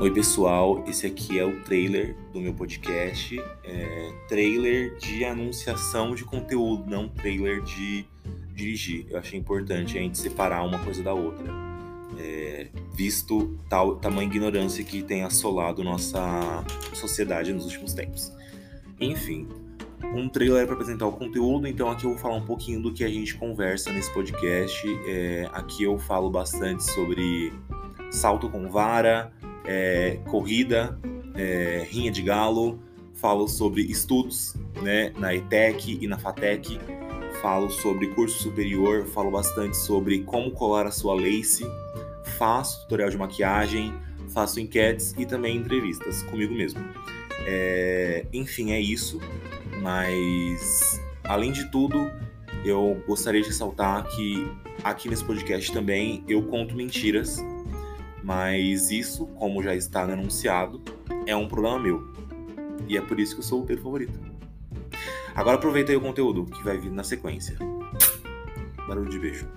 Oi, pessoal. Esse aqui é o trailer do meu podcast. É, trailer de anunciação de conteúdo, não trailer de dirigir. Eu achei importante a gente separar uma coisa da outra, é, visto tal tamanha ignorância que tem assolado nossa sociedade nos últimos tempos. Enfim, um trailer para apresentar o conteúdo, então aqui eu vou falar um pouquinho do que a gente conversa nesse podcast. É, aqui eu falo bastante sobre salto com vara é, corrida, é, rinha de galo, falo sobre estudos né, na ETEC e na FATEC, falo sobre curso superior, falo bastante sobre como colar a sua lace, faço tutorial de maquiagem, faço enquetes e também entrevistas comigo mesmo. É, enfim, é isso, mas além de tudo, eu gostaria de ressaltar que aqui nesse podcast também eu conto mentiras mas isso, como já está anunciado, é um problema meu. E é por isso que eu sou o teu favorito. Agora aproveita aí o conteúdo que vai vir na sequência. Barulho de beijo.